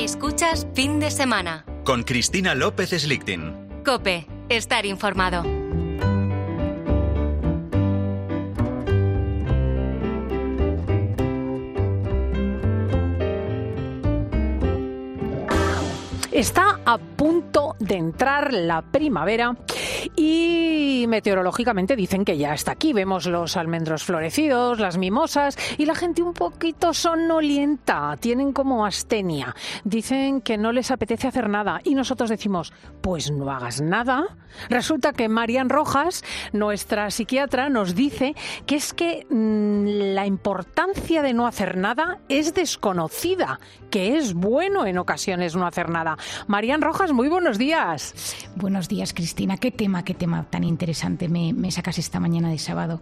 Escuchas fin de semana. Con Cristina López Slichting. Cope, estar informado. Está a punto de entrar la primavera y meteorológicamente dicen que ya está aquí. Vemos los almendros florecidos, las mimosas y la gente un poquito sonolienta. Tienen como astenia. Dicen que no les apetece hacer nada y nosotros decimos, pues no hagas nada. Resulta que Marian Rojas, nuestra psiquiatra, nos dice que es que mmm, la importancia de no hacer nada es desconocida, que es bueno en ocasiones no hacer nada. Marian Rojas, muy buenos días. Buenos días, Cristina. Qué tema, qué tema tan interesante me, sacas esta mañana de sábado.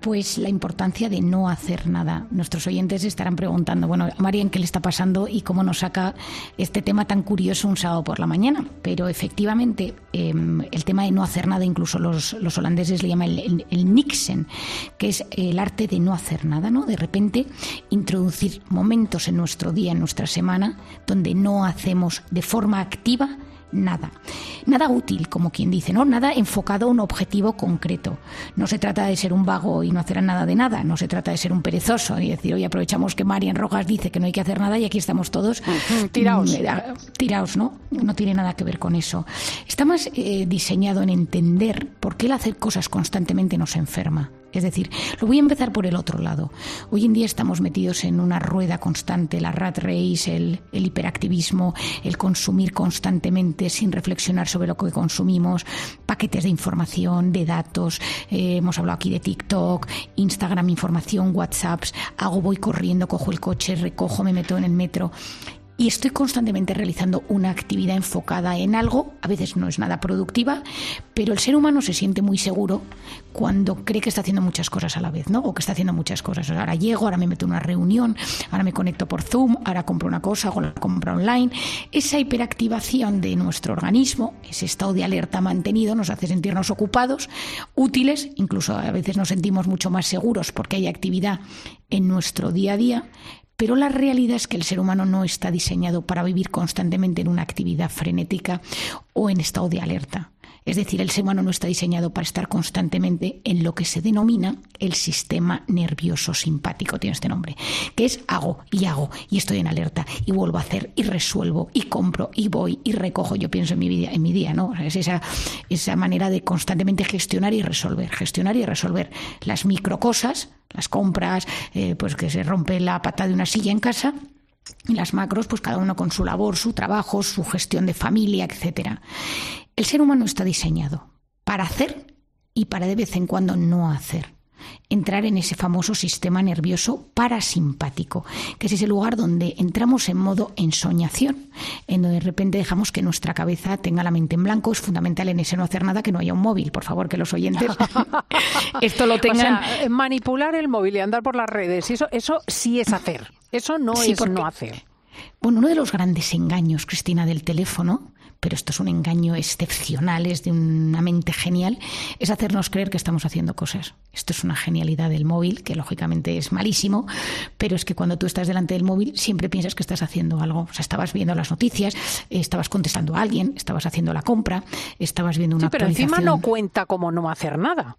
Pues la importancia de no hacer nada. Nuestros oyentes estarán preguntando, bueno, a Marian, ¿qué le está pasando y cómo nos saca este tema tan curioso un sábado por la mañana? Pero efectivamente, eh, el tema de no hacer nada, incluso los, los holandeses le llaman el, el, el Nixen, que es el arte de no hacer nada, ¿no? De repente introducir momentos en nuestro día, en nuestra semana, donde no hacemos de forma activa nada. Nada útil, como quien dice, ¿no? Nada enfocado a un objetivo concreto. No se trata de ser un vago y no hacer nada de nada. No se trata de ser un perezoso y decir, hoy aprovechamos que Marian Rojas dice que no hay que hacer nada y aquí estamos todos -huh. tiraos. Tiraos, ¿no? No tiene nada que ver con eso. Está más eh, diseñado en entender por qué el hacer cosas constantemente nos enferma. Es decir, lo voy a empezar por el otro lado. Hoy en día estamos metidos en una rueda constante, la rat race, el, el hiperactivismo, el consumir constantemente sin reflexionar sobre lo que consumimos, paquetes de información, de datos. Eh, hemos hablado aquí de TikTok, Instagram, información, WhatsApps. Hago, voy corriendo, cojo el coche, recojo, me meto en el metro y estoy constantemente realizando una actividad enfocada en algo, a veces no es nada productiva, pero el ser humano se siente muy seguro cuando cree que está haciendo muchas cosas a la vez, ¿no? O que está haciendo muchas cosas. Ahora llego, ahora me meto en una reunión, ahora me conecto por Zoom, ahora compro una cosa, hago la compra online. Esa hiperactivación de nuestro organismo, ese estado de alerta mantenido, nos hace sentirnos ocupados, útiles, incluso a veces nos sentimos mucho más seguros porque hay actividad en nuestro día a día, pero la realidad es que el ser humano no está diseñado para vivir constantemente en una actividad frenética o en estado de alerta. Es decir, el ser humano no está diseñado para estar constantemente en lo que se denomina el sistema nervioso simpático, tiene este nombre, que es hago y hago y estoy en alerta y vuelvo a hacer y resuelvo y compro y voy y recojo. Yo pienso en mi vida, en mi día, ¿no? Es esa, esa manera de constantemente gestionar y resolver, gestionar y resolver las microcosas, las compras, eh, pues que se rompe la pata de una silla en casa y las macros, pues cada uno con su labor, su trabajo, su gestión de familia, etcétera. El ser humano está diseñado para hacer y para de vez en cuando no hacer. Entrar en ese famoso sistema nervioso parasimpático, que es ese lugar donde entramos en modo ensoñación, en donde de repente dejamos que nuestra cabeza tenga la mente en blanco. Es fundamental en ese no hacer nada que no haya un móvil. Por favor, que los oyentes esto lo tengan. O sea, manipular el móvil y andar por las redes, eso, eso sí es hacer. Eso no sí, es porque, no hacer. Bueno, uno de los grandes engaños, Cristina, del teléfono, pero esto es un engaño excepcional, es de una mente genial, es hacernos creer que estamos haciendo cosas. Esto es una genialidad del móvil, que lógicamente es malísimo, pero es que cuando tú estás delante del móvil siempre piensas que estás haciendo algo. O sea, estabas viendo las noticias, estabas contestando a alguien, estabas haciendo la compra, estabas viendo una sí, pero encima no cuenta como no hacer nada.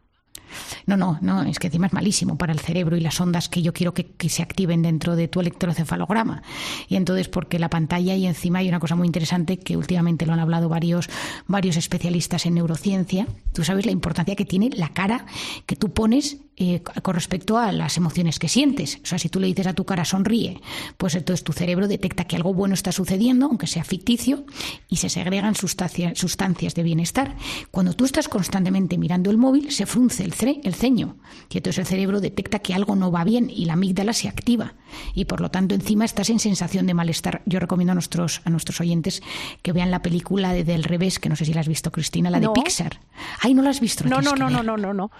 No, no, no, es que encima es malísimo para el cerebro y las ondas que yo quiero que, que, se activen dentro de tu electrocefalograma. Y entonces, porque la pantalla y encima hay una cosa muy interesante que últimamente lo han hablado varios, varios especialistas en neurociencia. Tú sabes la importancia que tiene la cara que tú pones eh, con respecto a las emociones que sientes. O sea, si tú le dices a tu cara sonríe, pues entonces tu cerebro detecta que algo bueno está sucediendo, aunque sea ficticio, y se segregan sustancias, sustancias de bienestar. Cuando tú estás constantemente mirando el móvil, se frunce el, el ceño, y entonces el cerebro detecta que algo no va bien y la amígdala se activa. Y por lo tanto, encima estás en sensación de malestar. Yo recomiendo a nuestros, a nuestros oyentes que vean la película de Del Revés, que no sé si la has visto, Cristina, la no. de Pixar. Ay, ¿no la has visto? No, no, no, no, no, no, no.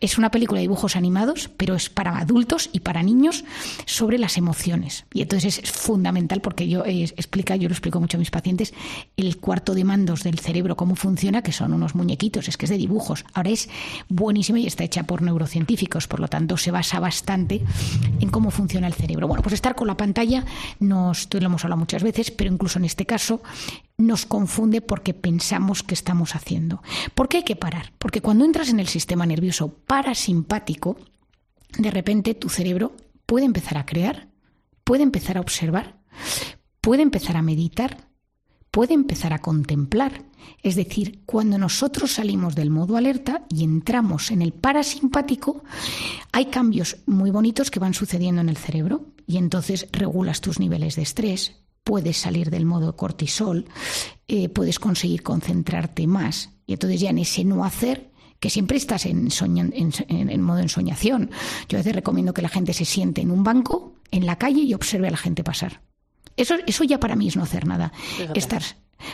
Es una película de dibujos animados, pero es para adultos y para niños sobre las emociones. Y entonces es fundamental porque yo eh, explica, yo lo explico mucho a mis pacientes, el cuarto de mandos del cerebro, cómo funciona, que son unos muñequitos, es que es de dibujos. Ahora es buenísima y está hecha por neurocientíficos, por lo tanto se basa bastante en cómo funciona el cerebro. Bueno, pues estar con la pantalla, nos, lo hemos hablado muchas veces, pero incluso en este caso nos confunde porque pensamos que estamos haciendo. ¿Por qué hay que parar? Porque cuando entras en el sistema nervioso parasimpático, de repente tu cerebro puede empezar a crear, puede empezar a observar, puede empezar a meditar, puede empezar a contemplar. Es decir, cuando nosotros salimos del modo alerta y entramos en el parasimpático, hay cambios muy bonitos que van sucediendo en el cerebro y entonces regulas tus niveles de estrés, puedes salir del modo cortisol, eh, puedes conseguir concentrarte más. Y entonces ya en ese no hacer, que siempre estás en, en, modo ensoñación. Yo a veces recomiendo que la gente se siente en un banco, en la calle y observe a la gente pasar. Eso, eso ya para mí es no hacer nada. Estar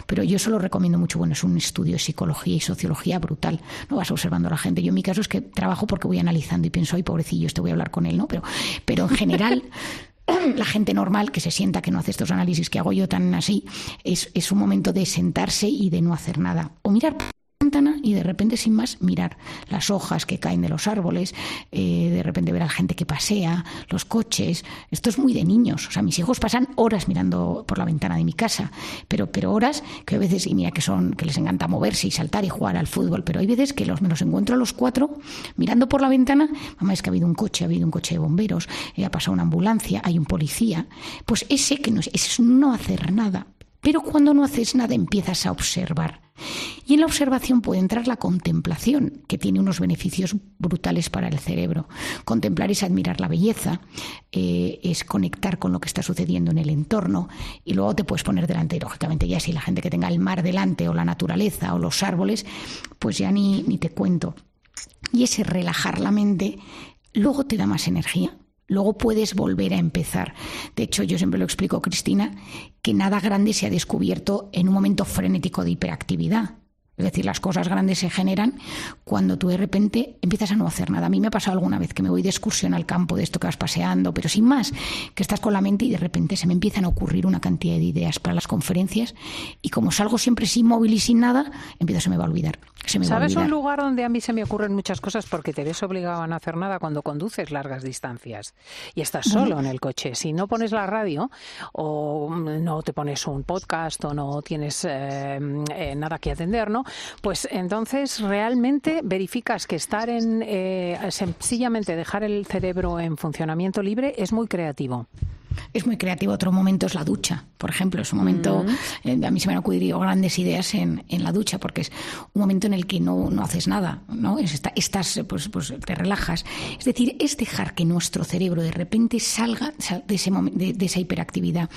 pero yo solo recomiendo mucho, bueno, es un estudio de psicología y sociología brutal. No vas observando a la gente. Yo en mi caso es que trabajo porque voy analizando y pienso, ay, pobrecillo, este voy a hablar con él, ¿no? Pero, pero en general la gente normal que se sienta que no hace estos análisis que hago yo tan así, es, es un momento de sentarse y de no hacer nada. O mirar y de repente sin más mirar las hojas que caen de los árboles, eh, de repente ver a la gente que pasea, los coches. Esto es muy de niños. O sea, mis hijos pasan horas mirando por la ventana de mi casa, pero, pero horas que a veces, y mira que son, que les encanta moverse y saltar y jugar al fútbol, pero hay veces que los, me los encuentro a los cuatro mirando por la ventana, mamá, es que ha habido un coche, ha habido un coche de bomberos, eh, ha pasado una ambulancia, hay un policía. Pues ese que no es no hacer nada. Pero cuando no haces nada empiezas a observar. Y en la observación puede entrar la contemplación, que tiene unos beneficios brutales para el cerebro. Contemplar es admirar la belleza, eh, es conectar con lo que está sucediendo en el entorno y luego te puedes poner delante, lógicamente ya si la gente que tenga el mar delante o la naturaleza o los árboles, pues ya ni, ni te cuento. Y ese relajar la mente luego te da más energía Luego puedes volver a empezar. De hecho, yo siempre lo explico, Cristina, que nada grande se ha descubierto en un momento frenético de hiperactividad. Es decir, las cosas grandes se generan cuando tú de repente empiezas a no hacer nada. A mí me ha pasado alguna vez que me voy de excursión al campo de esto que vas paseando, pero sin más, que estás con la mente y de repente se me empiezan a ocurrir una cantidad de ideas para las conferencias y como salgo siempre sin móvil y sin nada, empiezo se me va a olvidar. ¿Sabes un lugar donde a mí se me ocurren muchas cosas porque te ves obligado a no hacer nada cuando conduces largas distancias y estás solo en el coche? Si no pones la radio o no te pones un podcast o no tienes eh, eh, nada que atender, ¿no? Pues entonces realmente verificas que estar en eh, sencillamente dejar el cerebro en funcionamiento libre es muy creativo es muy creativo. Otro momento es la ducha, por ejemplo. Es un momento, mm. eh, a mí se me han ocurrido grandes ideas en, en, la ducha, porque es un momento en el que no, no haces nada, ¿no? estás, pues, pues te relajas. Es decir, es dejar que nuestro cerebro de repente salga de, ese de, de esa hiperactividad.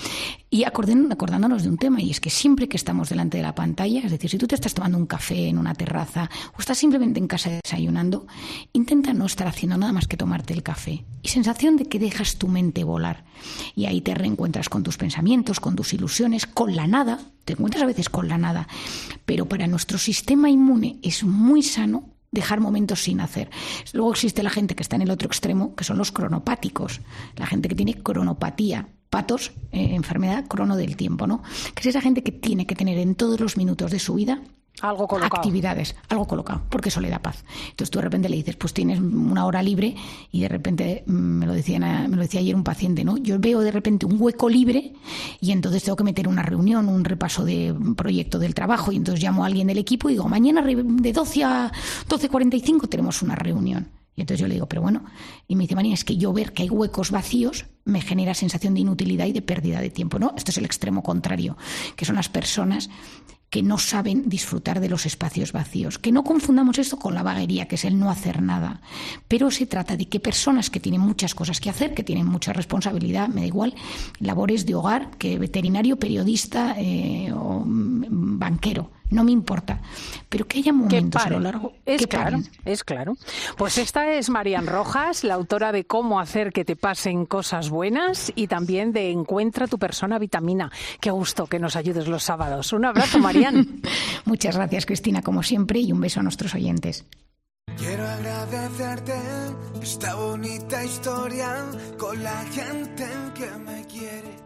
Y acordándonos de un tema, y es que siempre que estamos delante de la pantalla, es decir, si tú te estás tomando un café en una terraza o estás simplemente en casa desayunando, intenta no estar haciendo nada más que tomarte el café. Y sensación de que dejas tu mente volar y ahí te reencuentras con tus pensamientos, con tus ilusiones, con la nada, te encuentras a veces con la nada, pero para nuestro sistema inmune es muy sano dejar momentos sin hacer. Luego existe la gente que está en el otro extremo, que son los cronopáticos, la gente que tiene cronopatía, patos, eh, enfermedad crono del tiempo, ¿no? Que es esa gente que tiene que tener en todos los minutos de su vida algo colocado. Actividades, algo colocado, porque eso le da paz. Entonces tú de repente le dices, pues tienes una hora libre y de repente, mm, me lo, decía, me lo decía ayer un paciente, ¿no? Yo veo de repente un hueco libre y entonces tengo que meter una reunión, un repaso de proyecto del trabajo y entonces llamo a alguien del equipo y digo, mañana de 12 a 12.45 tenemos una reunión. Y entonces yo le digo, pero bueno, y me dice, María, es que yo ver que hay huecos vacíos me genera sensación de inutilidad y de pérdida de tiempo, ¿no? Esto es el extremo contrario, que son las personas que no saben disfrutar de los espacios vacíos. Que no confundamos esto con la vaguería, que es el no hacer nada. Pero se trata de que personas que tienen muchas cosas que hacer, que tienen mucha responsabilidad, me da igual, labores de hogar, que veterinario, periodista eh, banquero, no me importa. Pero que haya momentos a lo largo. Es claro, es claro. Pues esta es Marian Rojas, la autora de Cómo hacer que te pasen cosas buenas y también de Encuentra tu persona vitamina. Qué gusto que nos ayudes los sábados. Un abrazo, Marian. Muchas gracias, Cristina, como siempre, y un beso a nuestros oyentes. Quiero agradecerte esta bonita historia con la gente que me quiere.